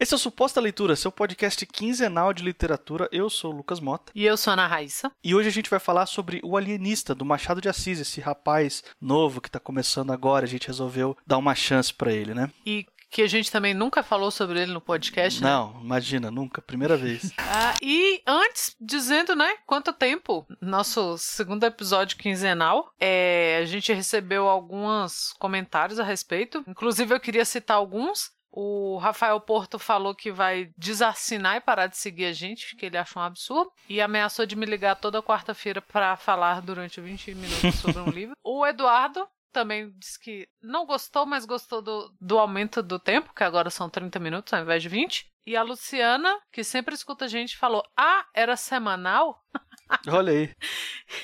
Esse é o Suposta Leitura, seu podcast quinzenal de literatura. Eu sou o Lucas Mota. E eu sou a Ana Raíssa. E hoje a gente vai falar sobre O Alienista, do Machado de Assis, esse rapaz novo que tá começando agora. A gente resolveu dar uma chance para ele, né? E que a gente também nunca falou sobre ele no podcast, né? Não, imagina, nunca, primeira vez. ah, e antes, dizendo, né, quanto tempo, nosso segundo episódio quinzenal, é, a gente recebeu alguns comentários a respeito, inclusive eu queria citar alguns, o Rafael Porto falou que vai desassinar e parar de seguir a gente, que ele achou um absurdo, e ameaçou de me ligar toda quarta-feira para falar durante 20 minutos sobre um livro. O Eduardo também disse que não gostou, mas gostou do, do aumento do tempo, que agora são 30 minutos ao invés de 20. E a Luciana, que sempre escuta a gente, falou: Ah, era semanal? Olha aí.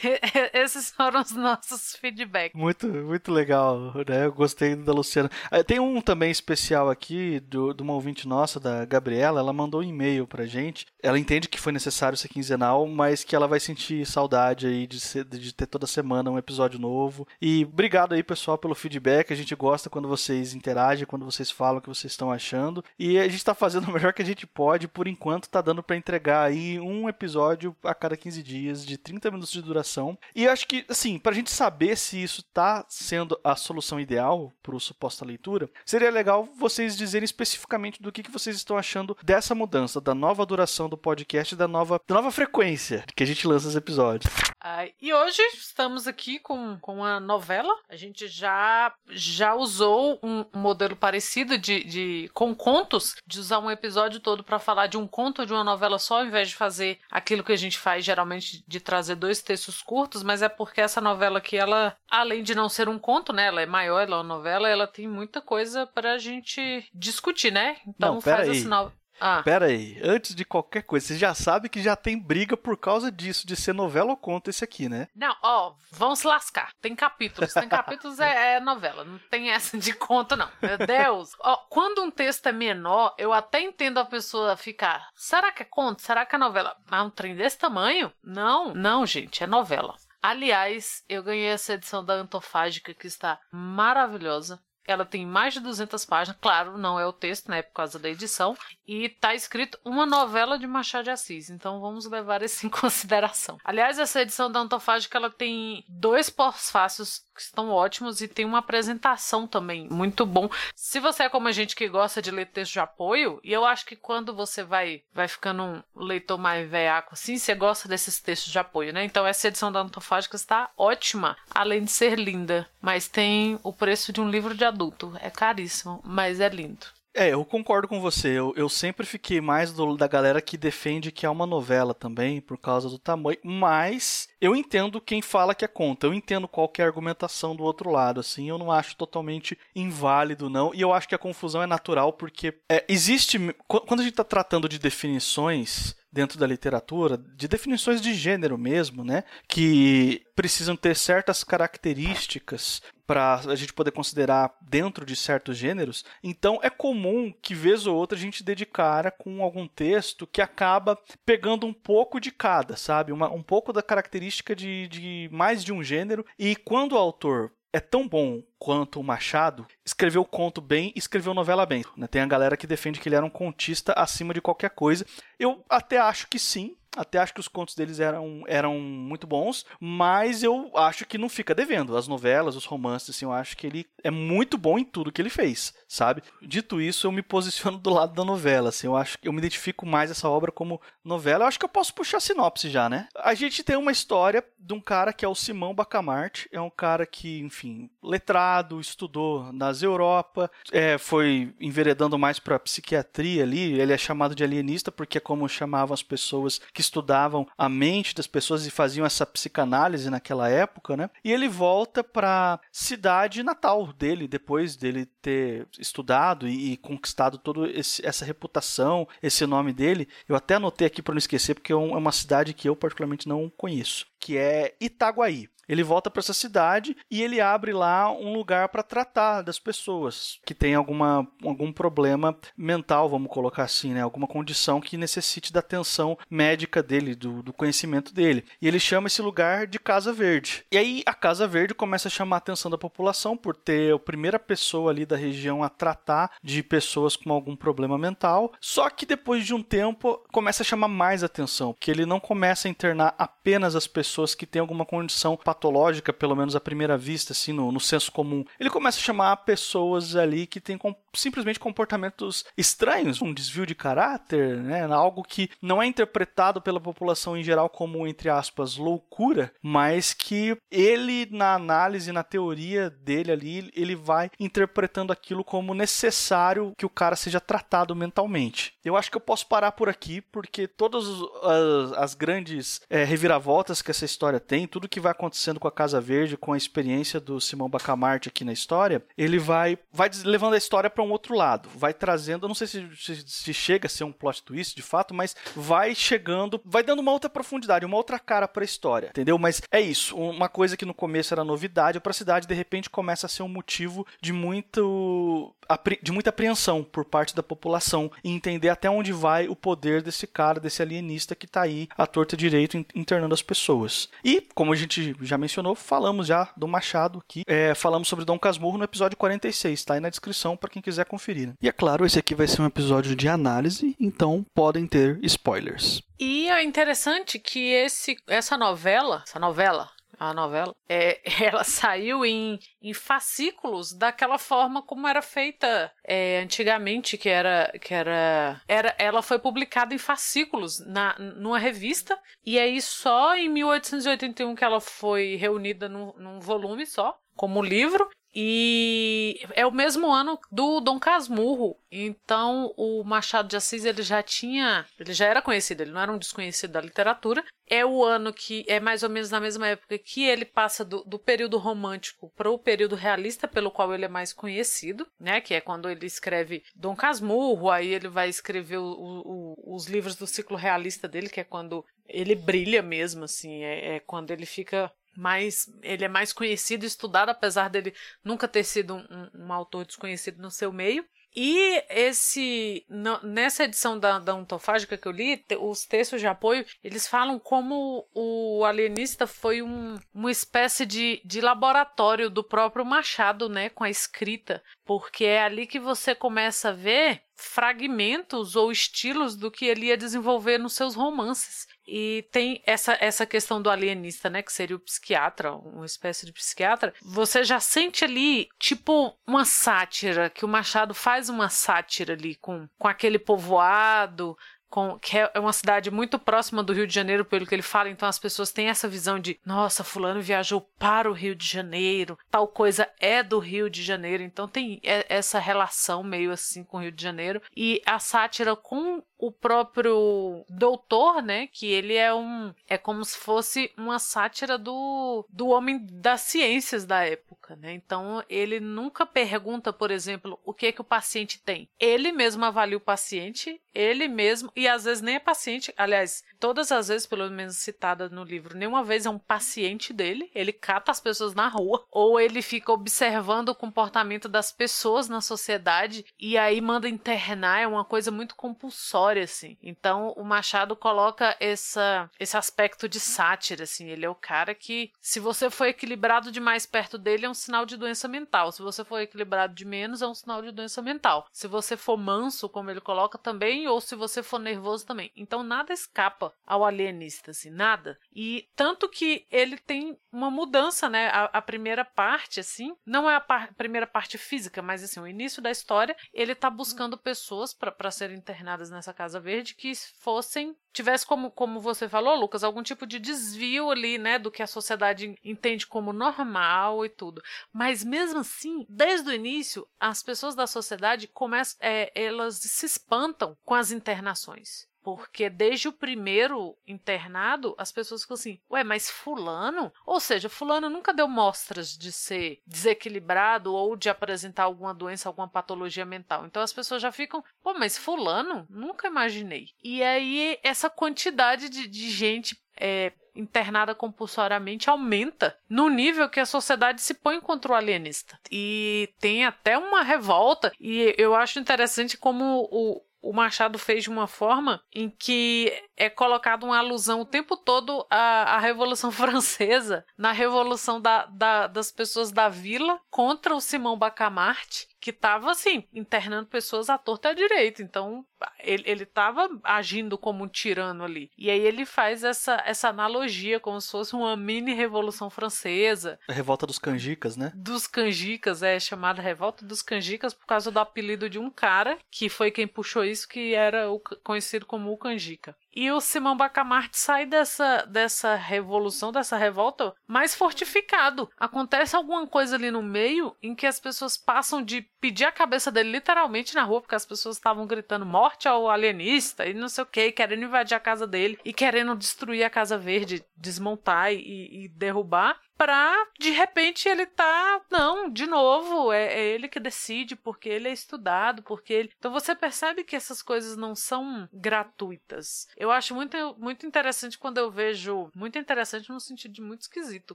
Esses foram os nossos feedbacks. Muito, muito legal, né? Eu gostei da Luciana. Ah, tem um também especial aqui, do, de uma ouvinte nossa, da Gabriela. Ela mandou um e-mail pra gente. Ela entende que foi necessário ser quinzenal, mas que ela vai sentir saudade aí de, ser, de ter toda semana um episódio novo. E obrigado aí, pessoal, pelo feedback. A gente gosta quando vocês interagem, quando vocês falam o que vocês estão achando. E a gente tá fazendo o melhor que a gente pode. Por enquanto, tá dando para entregar aí um episódio a cada 15 dias dias de 30 minutos de duração. E acho que, assim, para a gente saber se isso está sendo a solução ideal para o suposta leitura, seria legal vocês dizerem especificamente do que, que vocês estão achando dessa mudança, da nova duração do podcast e da nova, da nova frequência que a gente lança os episódios. Ah, e hoje estamos aqui com, com uma novela. A gente já, já usou um modelo parecido de, de com contos, de usar um episódio todo para falar de um conto de uma novela só, ao invés de fazer aquilo que a gente faz geralmente de trazer dois textos curtos, mas é porque essa novela aqui, ela, além de não ser um conto, né? Ela é maior, ela é uma novela, ela tem muita coisa pra gente discutir, né? Então não, faz aí. esse no... Ah. Pera aí, antes de qualquer coisa, você já sabe que já tem briga por causa disso, de ser novela ou conto esse aqui, né? Não, ó, vão se lascar. Tem capítulos, tem capítulos é, é, novela, não tem essa de conto, não. Meu Deus. ó, quando um texto é menor, eu até entendo a pessoa ficar, será que é conto? Será que é novela? Mas um trem desse tamanho? Não, não, gente, é novela. Aliás, eu ganhei essa edição da Antofágica que está maravilhosa. Ela tem mais de 200 páginas, claro, não é o texto, né, por causa da edição, e tá escrito uma novela de Machado de Assis, então vamos levar isso em consideração. Aliás, essa edição da Antofágica, ela tem dois pós-fácios que estão ótimos e tem uma apresentação também muito bom. Se você é como a gente que gosta de ler texto de apoio, e eu acho que quando você vai vai ficando um leitor mais veaco assim, você gosta desses textos de apoio, né? Então essa edição da Antofágica está ótima, além de ser linda, mas tem o preço de um livro de adulto. É caríssimo, mas é lindo. É, eu concordo com você. Eu, eu sempre fiquei mais do, da galera que defende que é uma novela também, por causa do tamanho. Mas eu entendo quem fala que é conta. Eu entendo qual é argumentação do outro lado. Assim, eu não acho totalmente inválido, não. E eu acho que a confusão é natural, porque é, existe. Quando a gente está tratando de definições dentro da literatura, de definições de gênero mesmo, né? Que precisam ter certas características para a gente poder considerar dentro de certos gêneros. Então é comum que vez ou outra a gente dedicara com algum texto que acaba pegando um pouco de cada, sabe? Uma, um pouco da característica de, de mais de um gênero. E quando o autor é tão bom quanto o Machado, escreveu conto bem e escreveu novela bem. Né? Tem a galera que defende que ele era um contista acima de qualquer coisa. Eu até acho que sim, até acho que os contos deles eram, eram muito bons, mas eu acho que não fica devendo. As novelas, os romances, assim, eu acho que ele é muito bom em tudo que ele fez, sabe? Dito isso, eu me posiciono do lado da novela, assim, eu acho que eu me identifico mais essa obra como novela. Eu acho que eu posso puxar a sinopse já, né? A gente tem uma história de um cara que é o Simão Bacamarte, é um cara que, enfim, letrado, estudou nas Europa, é, foi enveredando mais para psiquiatria ali, ele é chamado de alienista porque é como chamavam as pessoas que estudavam a mente das pessoas e faziam essa psicanálise naquela época, né? E ele volta para cidade natal dele depois dele ter estudado e, e conquistado toda essa reputação, esse nome dele. Eu até anotei aqui para não esquecer porque é, é uma cidade que eu particularmente não conheço. que é Itaguaí. Ele volta para essa cidade e ele abre lá um lugar para tratar das pessoas que têm alguma, algum problema mental, vamos colocar assim, né? Alguma condição que necessite da atenção médica dele, do, do conhecimento dele. E ele chama esse lugar de Casa Verde. E aí a Casa Verde começa a chamar a atenção da população por ter a primeira pessoa ali da região a tratar de pessoas com algum problema mental. Só que depois de um tempo começa a chamar mais atenção, porque ele não começa a internar apenas as pessoas que têm alguma condição patológica, pelo menos à primeira vista, assim, no, no senso comum. Ele começa a chamar pessoas ali que têm simplesmente comportamentos estranhos, um desvio de caráter, né? Algo que não é interpretado pela população em geral como, entre aspas, loucura, mas que ele, na análise, na teoria dele ali, ele vai interpretando aquilo como necessário que o cara seja tratado mentalmente. Eu acho que eu posso parar por aqui, porque todas as, as grandes é, reviravoltas que essa história tem, tudo que vai acontecendo com a Casa Verde, com a experiência do Simão Bacamarte aqui na história, ele vai, vai levando a história para um outro lado, vai trazendo, não sei se, se, se, chega a ser um plot twist de fato, mas vai chegando, vai dando uma outra profundidade, uma outra cara para a história, entendeu? Mas é isso, uma coisa que no começo era novidade para a cidade, de repente começa a ser um motivo de muito de muita apreensão por parte da população e entender até onde vai o poder desse cara, desse alienista que está aí à torta direito internando as pessoas. E como a gente já já mencionou, falamos já do Machado aqui. É, falamos sobre Dom Casmurro no episódio 46, tá aí na descrição para quem quiser conferir. Né? E é claro, esse aqui vai ser um episódio de análise, então podem ter spoilers. E é interessante que esse, essa novela, essa novela, a novela, é, ela saiu em, em fascículos daquela forma como era feita é, antigamente, que era que era, era ela foi publicada em fascículos na numa revista e aí só em 1881 que ela foi reunida num, num volume só como livro e é o mesmo ano do Dom Casmurro. Então o Machado de Assis ele já tinha, ele já era conhecido, ele não era um desconhecido da literatura. É o ano que é mais ou menos na mesma época que ele passa do, do período romântico para o período realista, pelo qual ele é mais conhecido, né? Que é quando ele escreve Dom Casmurro, aí ele vai escrever o, o, os livros do ciclo realista dele, que é quando ele brilha mesmo, assim, é, é quando ele fica mais ele é mais conhecido e estudado, apesar dele nunca ter sido um, um autor desconhecido no seu meio. E esse nessa edição da, da ontofágica que eu li, os textos de apoio, eles falam como o alienista foi um, uma espécie de, de laboratório do próprio Machado, né, com a escrita, porque é ali que você começa a ver fragmentos ou estilos do que ele ia desenvolver nos seus romances. E tem essa, essa questão do alienista, né? Que seria o psiquiatra, uma espécie de psiquiatra. Você já sente ali, tipo, uma sátira, que o Machado faz uma sátira ali com, com aquele povoado, com, que é uma cidade muito próxima do Rio de Janeiro, pelo que ele fala, então as pessoas têm essa visão de, nossa, fulano viajou para o Rio de Janeiro, tal coisa é do Rio de Janeiro, então tem essa relação meio assim com o Rio de Janeiro, e a sátira com o próprio doutor, né, que ele é um é como se fosse uma sátira do, do homem das ciências da época, né? Então ele nunca pergunta, por exemplo, o que é que o paciente tem. Ele mesmo avalia o paciente, ele mesmo e às vezes nem é paciente, aliás, todas as vezes, pelo menos citada no livro, nenhuma vez é um paciente dele, ele cata as pessoas na rua, ou ele fica observando o comportamento das pessoas na sociedade e aí manda internar, é uma coisa muito compulsória, assim. Então, o Machado coloca essa, esse aspecto de sátira, assim, ele é o cara que, se você for equilibrado demais perto dele, é um sinal de doença mental, se você for equilibrado de menos, é um sinal de doença mental. Se você for manso, como ele coloca também, ou se você for nervoso também. Então, nada escapa ao alienista, assim, nada. E tanto que ele tem uma mudança, né? A, a primeira parte, assim, não é a par primeira parte física, mas assim, o início da história, ele tá buscando pessoas para serem internadas nessa Casa Verde que fossem tivesse como, como você falou, Lucas, algum tipo de desvio ali, né, do que a sociedade entende como normal e tudo. Mas mesmo assim, desde o início, as pessoas da sociedade começam, é, elas se espantam com as internações. Porque desde o primeiro internado, as pessoas ficam assim, ué, mas fulano? Ou seja, fulano nunca deu mostras de ser desequilibrado ou de apresentar alguma doença, alguma patologia mental. Então as pessoas já ficam, pô, mas fulano? Nunca imaginei. E aí essa quantidade de, de gente é, internada compulsoriamente aumenta no nível que a sociedade se põe contra o alienista. E tem até uma revolta, e eu acho interessante como o, o Machado fez de uma forma em que é colocado uma alusão o tempo todo à, à Revolução Francesa, na Revolução da, da, das pessoas da vila contra o Simão Bacamarte, que estava assim, internando pessoas à torta e à direita. Então, ele, ele tava agindo como um tirano ali. E aí ele faz essa, essa analogia, como se fosse uma mini revolução francesa. A revolta dos canjicas, né? Dos canjicas, é chamada revolta dos canjicas por causa do apelido de um cara, que foi quem puxou isso, que era o, conhecido como o canjica. E o Simão Bacamarte sai dessa, dessa revolução, dessa revolta, mais fortificado. Acontece alguma coisa ali no meio em que as pessoas passam de pedir a cabeça dele literalmente na rua, porque as pessoas estavam gritando morte ao alienista e não sei o que, querendo invadir a casa dele e querendo destruir a Casa Verde, desmontar e, e derrubar pra de repente ele tá não de novo é, é, ele que decide porque ele é estudado porque ele então você percebe que essas coisas não são gratuitas eu acho muito muito interessante quando eu vejo muito interessante no sentido de muito esquisito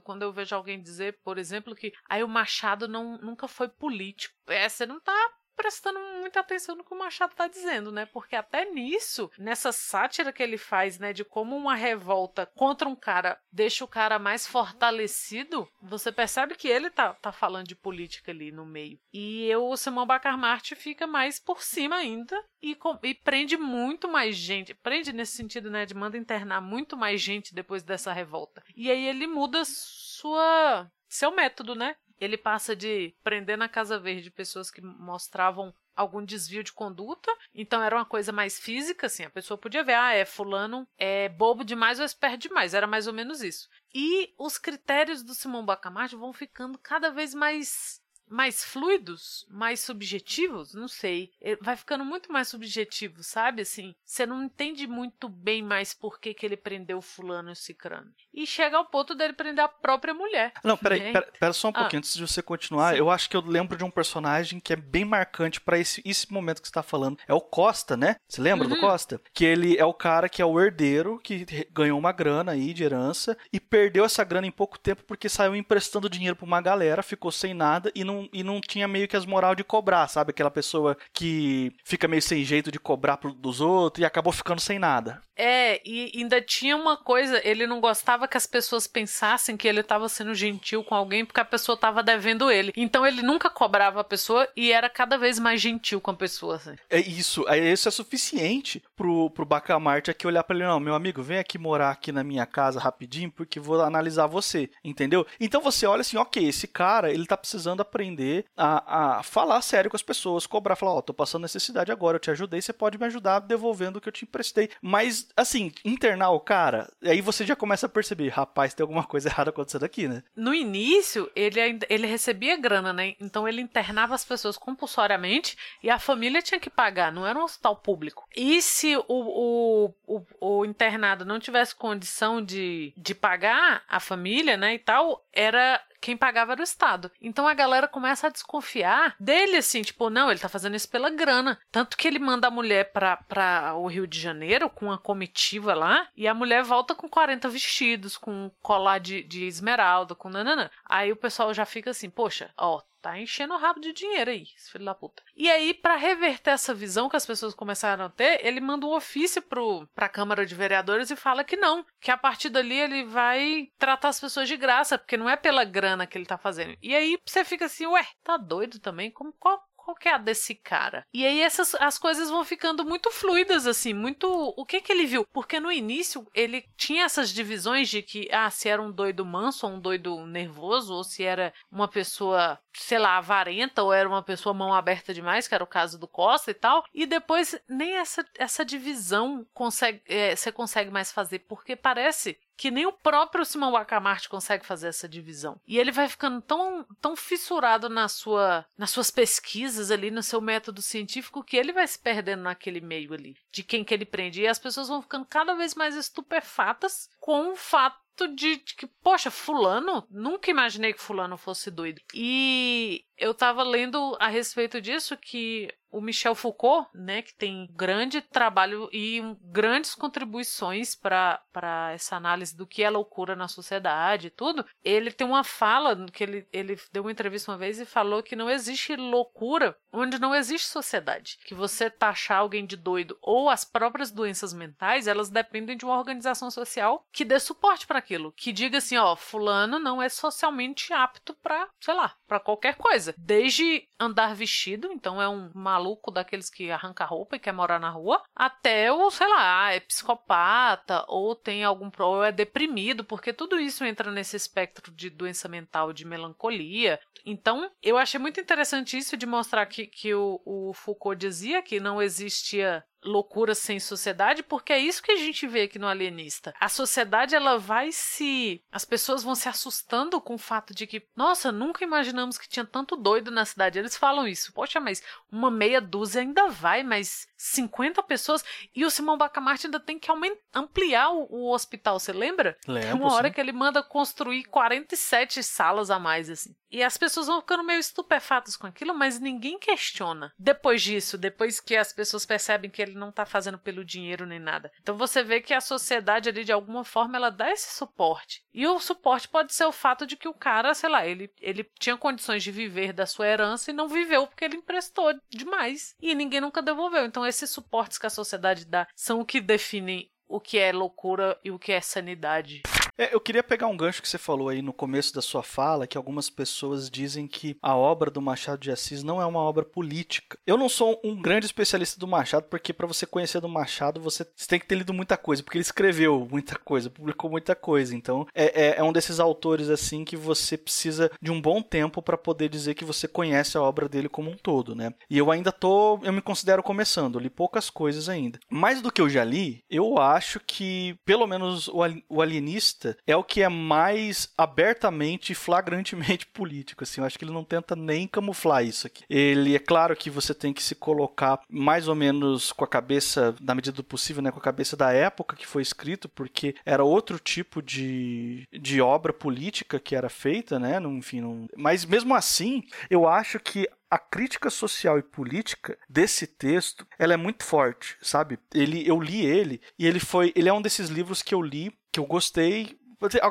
quando eu vejo alguém dizer por exemplo que aí o Machado não nunca foi político. É você não tá prestando muita atenção no que o Machado está dizendo, né? Porque até nisso, nessa sátira que ele faz, né, de como uma revolta contra um cara deixa o cara mais fortalecido, você percebe que ele tá, tá falando de política ali no meio. E eu, o Simão Bacarmarte fica mais por cima ainda e, e prende muito mais gente. Prende nesse sentido, né, de manda internar muito mais gente depois dessa revolta. E aí ele muda sua seu método, né? Ele passa de prender na Casa Verde pessoas que mostravam algum desvio de conduta, então era uma coisa mais física, assim, a pessoa podia ver, ah, é fulano é bobo demais ou esperto demais, era mais ou menos isso. E os critérios do Simão Bacamarte vão ficando cada vez mais mais fluidos, mais subjetivos, não sei. É, vai ficando muito mais subjetivo, sabe? Assim, você não entende muito bem mais por que, que ele prendeu o fulano e o cicrano. E chega ao ponto dele prender a própria mulher. Não, peraí, né? pera, pera só um pouquinho ah. antes de você continuar. Sim. Eu acho que eu lembro de um personagem que é bem marcante para esse, esse momento que você tá falando. É o Costa, né? Você lembra uhum. do Costa? Que ele é o cara que é o herdeiro, que ganhou uma grana aí de herança e perdeu essa grana em pouco tempo porque saiu emprestando dinheiro pra uma galera, ficou sem nada e não e não tinha meio que as moral de cobrar, sabe? Aquela pessoa que fica meio sem jeito de cobrar dos outros e acabou ficando sem nada. É, e ainda tinha uma coisa, ele não gostava que as pessoas pensassem que ele estava sendo gentil com alguém porque a pessoa estava devendo ele. Então ele nunca cobrava a pessoa e era cada vez mais gentil com a pessoa. Assim. É isso, isso é suficiente pro, pro Bacamarte aqui olhar para ele, não, meu amigo, vem aqui morar aqui na minha casa rapidinho porque vou analisar você, entendeu? Então você olha assim, ok, esse cara, ele tá precisando aprender a, a falar sério com as pessoas, cobrar, falar, ó, oh, tô passando necessidade agora, eu te ajudei, você pode me ajudar devolvendo o que eu te emprestei. Mas assim, internar o cara, aí você já começa a perceber, rapaz, tem alguma coisa errada acontecendo aqui, né? No início, ele, ele recebia grana, né? Então ele internava as pessoas compulsoriamente e a família tinha que pagar, não era um hospital público. E se o, o, o, o internado não tivesse condição de, de pagar a família, né, e tal, era quem pagava era o Estado. Então a galera começa a desconfiar dele, assim, tipo, não, ele tá fazendo isso pela grana. Tanto que ele manda a mulher pra, pra o Rio de Janeiro com uma comitiva lá, e a mulher volta com 40 vestidos, com colar de, de esmeralda, com nananã. Aí o pessoal já fica assim, poxa, ó, tá enchendo o rabo de dinheiro aí, esse filho da puta. E aí, para reverter essa visão que as pessoas começaram a ter, ele manda um ofício pro, pra Câmara de Vereadores e fala que não, que a partir dali ele vai tratar as pessoas de graça, porque não é pela grana que ele tá fazendo. E aí você fica assim, ué, tá doido também? Como, qual, qual que é a desse cara? E aí essas as coisas vão ficando muito fluidas assim, muito o que que ele viu? Porque no início ele tinha essas divisões de que ah, se era um doido manso ou um doido nervoso ou se era uma pessoa, sei lá, avarenta ou era uma pessoa mão aberta demais, que era o caso do Costa e tal. E depois nem essa essa divisão consegue é, você consegue mais fazer, porque parece que nem o próprio Simão Bacamarte consegue fazer essa divisão. E ele vai ficando tão, tão fissurado na sua, nas suas pesquisas ali, no seu método científico, que ele vai se perdendo naquele meio ali, de quem que ele prende. E as pessoas vão ficando cada vez mais estupefatas com o fato de, de que, poxa, fulano, nunca imaginei que fulano fosse doido. E eu tava lendo a respeito disso que o Michel Foucault, né, que tem grande trabalho e grandes contribuições para essa análise do que é loucura na sociedade e tudo, ele tem uma fala que ele, ele deu uma entrevista uma vez e falou que não existe loucura onde não existe sociedade. Que você taxar alguém de doido ou as próprias doenças mentais, elas dependem de uma organização social que dê suporte para aquilo, que diga assim, ó, fulano não é socialmente apto para, sei lá, para qualquer coisa, desde andar vestido, então é um maluco daqueles que arranca roupa e quer morar na rua, até o, sei lá, é psicopata ou tem algum ou é deprimido, porque tudo isso entra nesse espectro de doença mental, de melancolia. Então, eu achei muito interessante isso de mostrar que, que o, o Foucault dizia que não existia loucura sem sociedade, porque é isso que a gente vê aqui no Alienista. A sociedade ela vai se as pessoas vão se assustando com o fato de que, nossa, nunca imaginamos que tinha tanto doido na cidade. Eles falam isso. Poxa, mas uma meia dúzia ainda vai, mas 50 pessoas e o Simão Bacamarte ainda tem que ampliar o, o hospital, você lembra? Lembro. Tem uma hora sim. que ele manda construir 47 salas a mais assim. E as pessoas vão ficando meio estupefatas com aquilo, mas ninguém questiona. Depois disso, depois que as pessoas percebem que ele não tá fazendo pelo dinheiro nem nada. Então você vê que a sociedade ali, de alguma forma, ela dá esse suporte. E o suporte pode ser o fato de que o cara, sei lá, ele, ele tinha condições de viver da sua herança e não viveu porque ele emprestou demais. E ninguém nunca devolveu. Então esses suportes que a sociedade dá são o que definem o que é loucura e o que é sanidade. É, eu queria pegar um gancho que você falou aí no começo da sua fala, que algumas pessoas dizem que a obra do Machado de Assis não é uma obra política. Eu não sou um grande especialista do Machado, porque para você conhecer do Machado, você tem que ter lido muita coisa, porque ele escreveu muita coisa, publicou muita coisa. Então, é, é, é um desses autores assim que você precisa de um bom tempo para poder dizer que você conhece a obra dele como um todo, né? E eu ainda tô, eu me considero começando, li poucas coisas ainda. Mais do que eu já li, eu acho que pelo menos o, o alienista é o que é mais abertamente e flagrantemente político. Assim, eu acho que ele não tenta nem camuflar isso aqui. Ele é claro que você tem que se colocar mais ou menos com a cabeça, na medida do possível, né, com a cabeça da época que foi escrito, porque era outro tipo de, de obra política que era feita, né? Enfim, não... mas mesmo assim, eu acho que a crítica social e política desse texto, ela é muito forte, sabe? Ele, eu li ele e ele foi, ele é um desses livros que eu li que eu gostei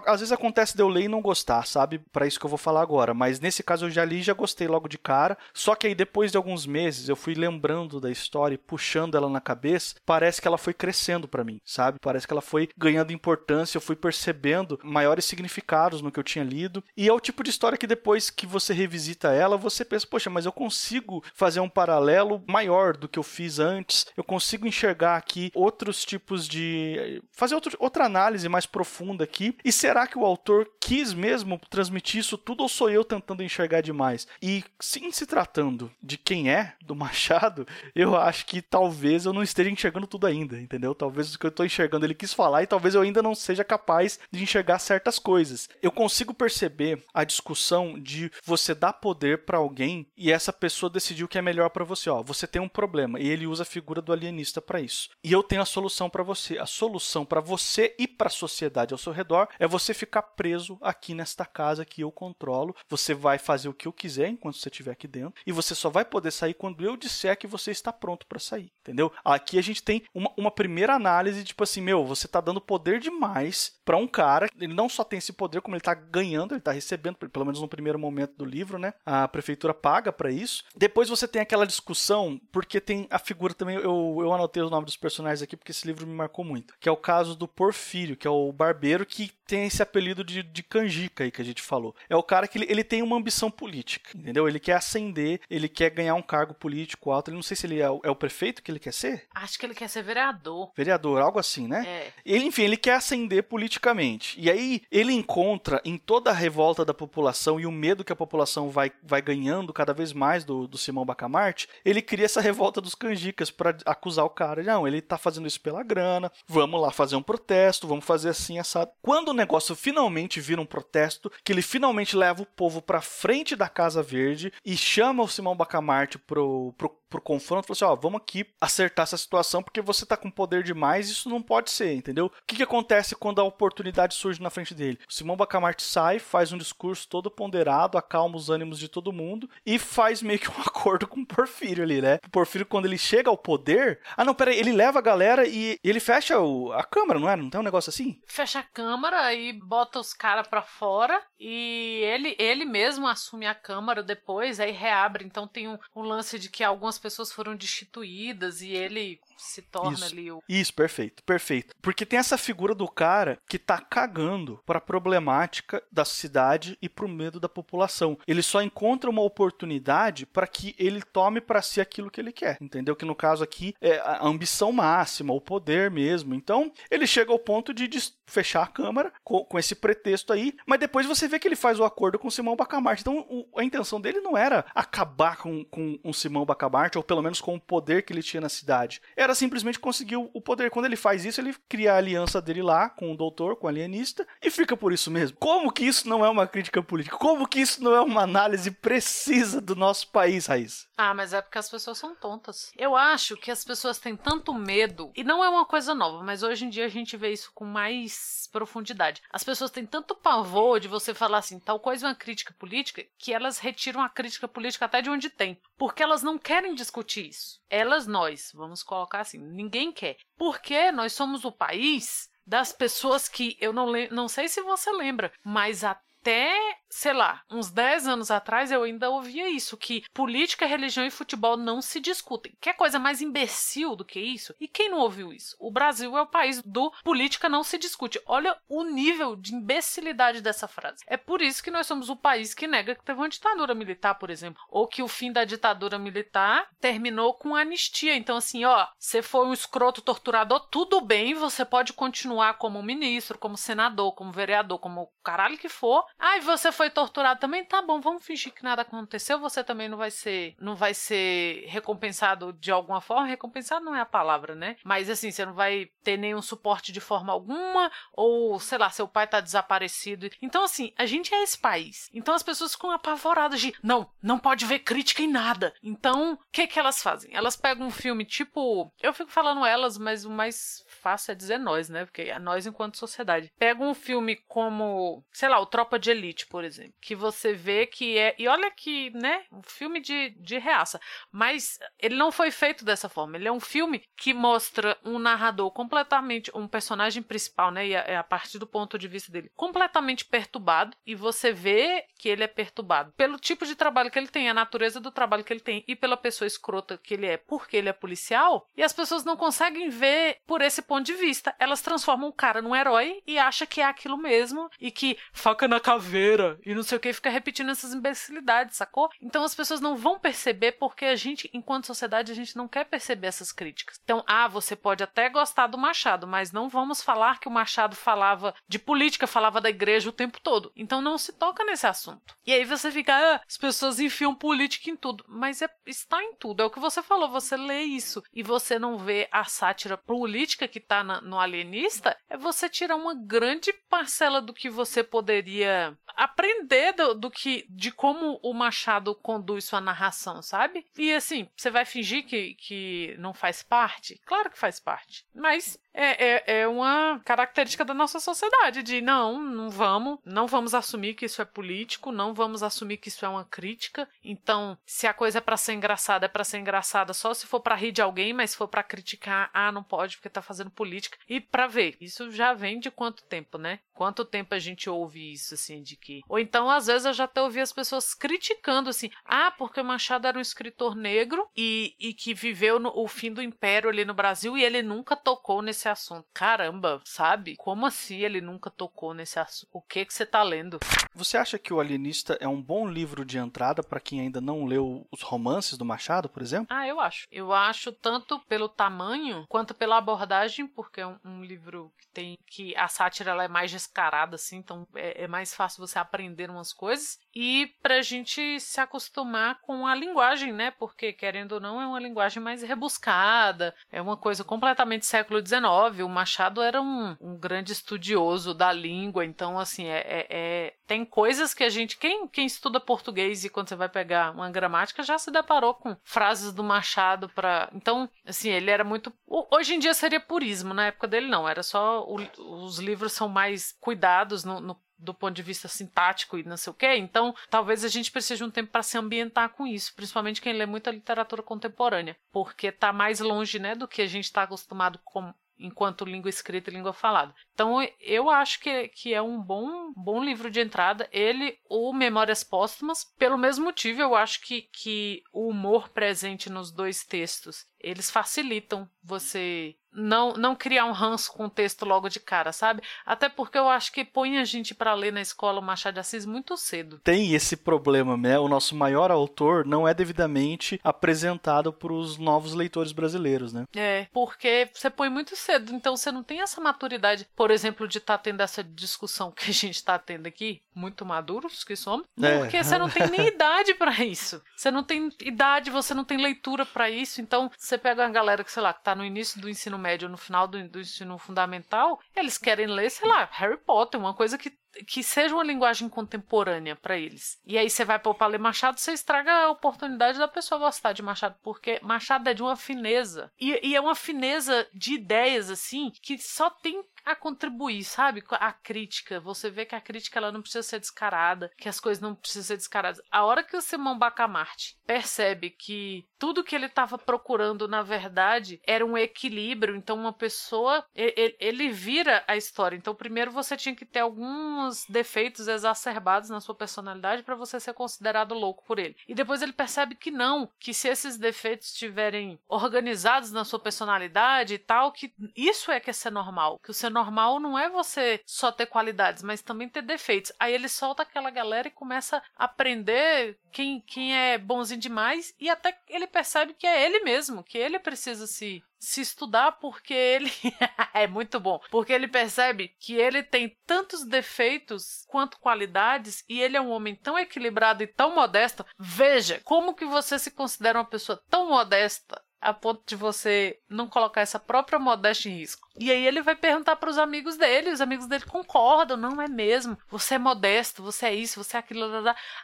às vezes acontece de eu ler e não gostar, sabe? Para isso que eu vou falar agora. Mas nesse caso eu já li e já gostei logo de cara. Só que aí depois de alguns meses eu fui lembrando da história e puxando ela na cabeça. Parece que ela foi crescendo para mim, sabe? Parece que ela foi ganhando importância. Eu fui percebendo maiores significados no que eu tinha lido. E é o tipo de história que depois que você revisita ela, você pensa, poxa, mas eu consigo fazer um paralelo maior do que eu fiz antes. Eu consigo enxergar aqui outros tipos de. fazer outro, outra análise mais profunda aqui e será que o autor quis mesmo transmitir isso tudo ou sou eu tentando enxergar demais? E sim, se tratando de quem é do Machado, eu acho que talvez eu não esteja enxergando tudo ainda, entendeu? Talvez o que eu estou enxergando ele quis falar e talvez eu ainda não seja capaz de enxergar certas coisas. Eu consigo perceber a discussão de você dar poder para alguém e essa pessoa decidir o que é melhor para você. Ó, você tem um problema e ele usa a figura do alienista para isso. E eu tenho a solução para você. A solução para você e para a sociedade ao seu redor é você ficar preso aqui nesta casa que eu controlo. Você vai fazer o que eu quiser enquanto você estiver aqui dentro e você só vai poder sair quando eu disser que você está pronto para sair, entendeu? Aqui a gente tem uma, uma primeira análise, tipo assim, meu, você está dando poder demais para um cara. Ele não só tem esse poder, como ele está ganhando, ele está recebendo, pelo menos no primeiro momento do livro, né? A prefeitura paga para isso. Depois você tem aquela discussão, porque tem a figura também, eu, eu anotei o nome dos personagens aqui porque esse livro me marcou muito, que é o caso do Porfírio, que é o barbeiro que tem esse apelido de, de canjica aí que a gente falou. É o cara que ele, ele tem uma ambição política, entendeu? Ele quer ascender, ele quer ganhar um cargo político alto. Ele não sei se ele é o, é o prefeito que ele quer ser. Acho que ele quer ser vereador. Vereador, algo assim, né? É. Ele, enfim, ele quer ascender politicamente. E aí ele encontra em toda a revolta da população e o medo que a população vai, vai ganhando cada vez mais do, do Simão Bacamarte, ele cria essa revolta dos canjicas para acusar o cara. Não, ele tá fazendo isso pela grana, vamos lá fazer um protesto, vamos fazer assim, assado. Quando o negócio finalmente vira um protesto, que ele finalmente leva o povo para frente da Casa Verde e chama o Simão Bacamarte pro, pro pro confronto, falou assim: ó, vamos aqui acertar essa situação porque você tá com poder demais, isso não pode ser, entendeu? O que, que acontece quando a oportunidade surge na frente dele? O Simão Bacamarte sai, faz um discurso todo ponderado, acalma os ânimos de todo mundo e faz meio que um acordo com o Porfírio ali, né? O Porfírio, quando ele chega ao poder. Ah, não, peraí, ele leva a galera e ele fecha o, a Câmara, não é? Não tem um negócio assim? Fecha a Câmara e bota os caras pra fora e ele, ele mesmo assume a Câmara depois, aí reabre. Então tem um, um lance de que algumas pessoas foram destituídas e ele se torna Isso. ali o. Isso, perfeito, perfeito. Porque tem essa figura do cara que tá cagando pra problemática da cidade e pro medo da população. Ele só encontra uma oportunidade para que ele tome para si aquilo que ele quer, entendeu? Que no caso aqui é a ambição máxima, o poder mesmo. Então, ele chega ao ponto de fechar a Câmara com, com esse pretexto aí, mas depois você vê que ele faz o acordo com o Simão Bacamarte. Então, o- a intenção dele não era acabar com, com o Simão Bacamarte, ou pelo menos com o poder que ele tinha na cidade. Era simplesmente conseguir o o poder. Quando ele faz isso, ele cria a aliança dele lá com o doutor, com o alienista, e fica por isso mesmo. Como que isso não é uma crítica política? Como que isso não é uma análise precisa do nosso país, Raiz? Ah, mas é porque as pessoas são tontas. Eu acho que as pessoas têm tanto medo, e não é uma coisa nova, mas hoje em dia a gente vê isso com mais profundidade. As pessoas têm tanto pavor de você falar assim, tal coisa é uma crítica política, que elas retiram a crítica política até de onde tem. Porque elas não querem discutir isso. Elas, nós, vamos colocar assim, ninguém quer. Porque nós somos o país das pessoas que eu não, não sei se você lembra, mas até, sei lá, uns 10 anos atrás eu ainda ouvia isso, que política, religião e futebol não se discutem. Que coisa mais imbecil do que isso? E quem não ouviu isso? O Brasil é o país do política não se discute. Olha o nível de imbecilidade dessa frase. É por isso que nós somos o país que nega que teve uma ditadura militar, por exemplo, ou que o fim da ditadura militar terminou com anistia. Então assim, ó, você foi um escroto torturador, tudo bem, você pode continuar como ministro, como senador, como vereador, como caralho que for. Ah, e você foi torturado também? Tá bom, vamos fingir que nada aconteceu. Você também não vai ser, não vai ser recompensado de alguma forma. Recompensado não é a palavra, né? Mas assim, você não vai ter nenhum suporte de forma alguma, ou sei lá, seu pai tá desaparecido. Então, assim, a gente é esse país. Então as pessoas ficam apavoradas de não, não pode ver crítica em nada. Então, o que que elas fazem? Elas pegam um filme tipo. Eu fico falando elas, mas o mais fácil é dizer nós, né? Porque é nós enquanto sociedade. Pega um filme como, sei lá, o Tropa de Elite, por exemplo. Que você vê que é. E olha que, né? Um filme de, de reaça. Mas ele não foi feito dessa forma. Ele é um filme que mostra um narrador completamente. Um personagem principal, né? E é a partir do ponto de vista dele, completamente perturbado. E você vê que ele é perturbado pelo tipo de trabalho que ele tem, a natureza do trabalho que ele tem e pela pessoa escrota que ele é, porque ele é policial. E as pessoas não conseguem ver por esse ponto de vista. Elas transformam o cara num herói e acha que é aquilo mesmo e que faca na caveira e não sei o que, fica repetindo essas imbecilidades, sacou? Então as pessoas não vão perceber porque a gente, enquanto sociedade, a gente não quer perceber essas críticas. Então, ah, você pode até gostar do Machado, mas não vamos falar que o Machado falava de política, falava da igreja o tempo todo. Então não se toca nesse assunto. E aí você fica, ah, as pessoas enfiam política em tudo. Mas é, está em tudo. É o que você falou, você lê isso e você não vê a sátira política que está no alienista, é você tirar uma grande parcela do que você poderia aprender do, do que de como o Machado conduz sua narração, sabe? E assim, você vai fingir que, que não faz parte? Claro que faz parte. Mas é, é, é uma característica da nossa sociedade de não, não vamos, não vamos assumir que isso é político, não vamos assumir que isso é uma crítica. Então, se a coisa é para ser engraçada, é para ser engraçada só se for para rir de alguém, mas se for para criticar, ah, não pode porque tá fazendo política. E para ver, isso já vem de quanto tempo, né? Quanto tempo a gente ouve isso assim de que ou então às vezes eu já até ouvi as pessoas criticando assim, ah, porque o Machado era um escritor negro e, e que viveu no, o fim do império ali no Brasil e ele nunca tocou nesse assunto. Caramba, sabe? Como assim ele nunca tocou nesse assunto? O que que você tá lendo? Você acha que o Alienista é um bom livro de entrada para quem ainda não leu os romances do Machado, por exemplo? Ah, eu acho. Eu acho tanto pelo tamanho quanto pela abordagem, porque é um, um livro que tem que a sátira ela é mais descarada, assim, então é, é mais fácil você aprender umas coisas e pra gente se acostumar com a linguagem, né? Porque, querendo ou não, é uma linguagem mais rebuscada, é uma coisa completamente século XIX. O Machado era um, um grande estudioso da língua, então, assim, é, é, é tem coisas que a gente, quem, quem estuda português e quando você vai pegar uma gramática, já se deparou com frases do Machado para. Então, assim, ele era muito. Hoje em dia seria purismo, na época dele não, era só. O, os livros são mais cuidados no, no do ponto de vista sintático e não sei o quê. Então, talvez a gente precise de um tempo para se ambientar com isso, principalmente quem lê muita literatura contemporânea, porque está mais longe, né, do que a gente está acostumado com enquanto língua escrita e língua falada. Então, eu acho que, que é um bom, bom livro de entrada. Ele, o Memórias Póstumas, pelo mesmo motivo, eu acho que, que o humor presente nos dois textos, eles facilitam você não, não criar um ranço com o texto logo de cara, sabe? Até porque eu acho que põe a gente para ler na escola o Machado de Assis muito cedo. Tem esse problema, né? O nosso maior autor não é devidamente apresentado para os novos leitores brasileiros, né? É, porque você põe muito cedo, então você não tem essa maturidade, por exemplo, de estar tá tendo essa discussão que a gente está tendo aqui, muito maduros que somos, é. porque você não tem nem idade para isso. Você não tem idade, você não tem leitura para isso, então você pega uma galera que, sei lá, que tá no início do ensino médio, no final do, do ensino fundamental, eles querem ler, sei lá, Harry Potter, uma coisa que que seja uma linguagem contemporânea para eles. E aí você vai para ler Machado, você estraga a oportunidade da pessoa gostar de Machado, porque Machado é de uma fineza. E, e é uma fineza de ideias, assim, que só tem a contribuir, sabe? A crítica. Você vê que a crítica ela não precisa ser descarada, que as coisas não precisam ser descaradas. A hora que o Simão Bacamarte percebe que tudo que ele estava procurando, na verdade, era um equilíbrio, então uma pessoa. Ele, ele vira a história. Então, primeiro você tinha que ter alguns defeitos exacerbados na sua personalidade para você ser considerado louco por ele. E depois ele percebe que não, que se esses defeitos estiverem organizados na sua personalidade e tal, que isso é que é ser normal. Que o ser normal não é você só ter qualidades, mas também ter defeitos. Aí ele solta aquela galera e começa a aprender quem, quem é bonzinho demais e até ele percebe que é ele mesmo, que ele precisa se se estudar porque ele é muito bom, porque ele percebe que ele tem tantos defeitos quanto qualidades e ele é um homem tão equilibrado e tão modesto. Veja como que você se considera uma pessoa tão modesta a ponto de você não colocar essa própria modéstia em risco. E aí ele vai perguntar para os amigos dele, os amigos dele concordam, não é mesmo? Você é modesto, você é isso, você é aquilo.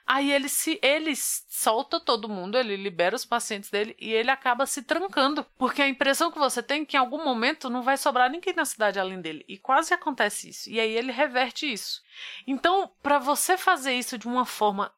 Aí ele se ele solta todo mundo, ele libera os pacientes dele e ele acaba se trancando, porque a impressão que você tem é que em algum momento não vai sobrar ninguém na cidade além dele. E quase acontece isso. E aí ele reverte isso. Então, para você fazer isso de uma forma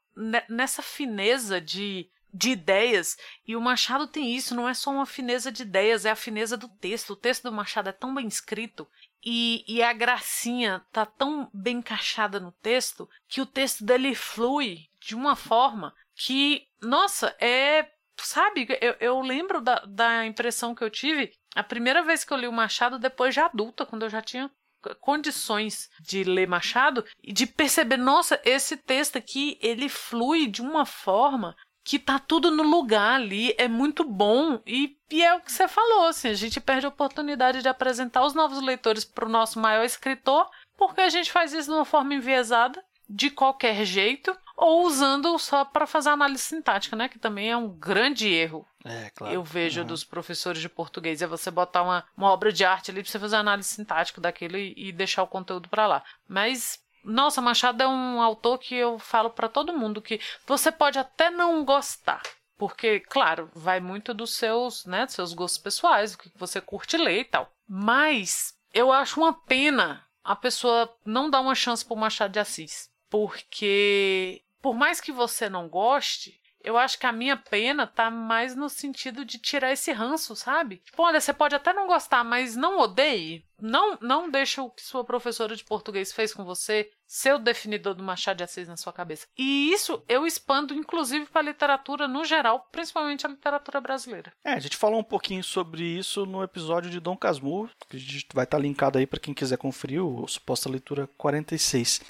nessa fineza de de ideias. E o Machado tem isso, não é só uma fineza de ideias, é a fineza do texto. O texto do Machado é tão bem escrito e, e a gracinha tá tão bem encaixada no texto que o texto dele flui de uma forma que, nossa, é. Sabe, eu, eu lembro da, da impressão que eu tive a primeira vez que eu li o Machado, depois de adulta, quando eu já tinha condições de ler Machado e de perceber, nossa, esse texto aqui, ele flui de uma forma que tá tudo no lugar ali, é muito bom e, e é o que você falou, assim, a gente perde a oportunidade de apresentar os novos leitores para o nosso maior escritor, porque a gente faz isso de uma forma enviesada, de qualquer jeito, ou usando só para fazer análise sintática, né, que também é um grande erro. É, claro. Eu vejo uhum. dos professores de português é você botar uma, uma obra de arte ali para você fazer análise sintática daquilo e, e deixar o conteúdo para lá. Mas nossa, Machado é um autor que eu falo para todo mundo que você pode até não gostar, porque, claro, vai muito dos seus, né, dos seus gostos pessoais, o que você curte ler e tal. Mas eu acho uma pena a pessoa não dar uma chance pro Machado de Assis, porque por mais que você não goste, eu acho que a minha pena tá mais no sentido de tirar esse ranço, sabe? Tipo, olha, você pode até não gostar, mas não odeie. Não, não deixa o que sua professora de português fez com você ser o definidor do Machado de Assis na sua cabeça. E isso eu expando, inclusive, para a literatura no geral, principalmente a literatura brasileira. É, a gente falou um pouquinho sobre isso no episódio de Dom Casmurro, que a gente vai estar tá linkado aí para quem quiser conferir, o Suposta Leitura 46.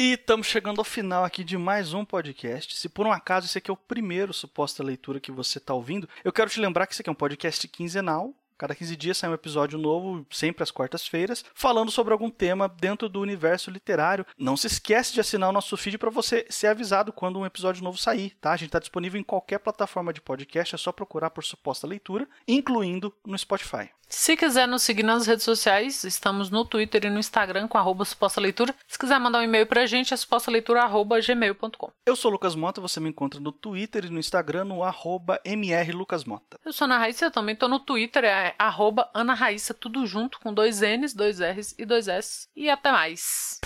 E estamos chegando ao final aqui de mais um podcast. Se por um acaso esse aqui é o primeiro suposta leitura que você está ouvindo, eu quero te lembrar que esse aqui é um podcast quinzenal Cada 15 dias sai um episódio novo, sempre às quartas-feiras, falando sobre algum tema dentro do universo literário. Não se esquece de assinar o nosso feed para você ser avisado quando um episódio novo sair, tá? A gente está disponível em qualquer plataforma de podcast, é só procurar por suposta leitura, incluindo no Spotify. Se quiser nos seguir nas redes sociais, estamos no Twitter e no Instagram com arroba suposta leitura. Se quiser mandar um e-mail pra gente, é supostaleitura.gmail.com. Eu sou o Lucas Mota, você me encontra no Twitter e no Instagram no arroba mrlucasmota. Eu sou Ana Raíssa, eu também tô no Twitter, é arroba Ana Raíssa, tudo junto com dois N's, dois R's e dois S. E até mais.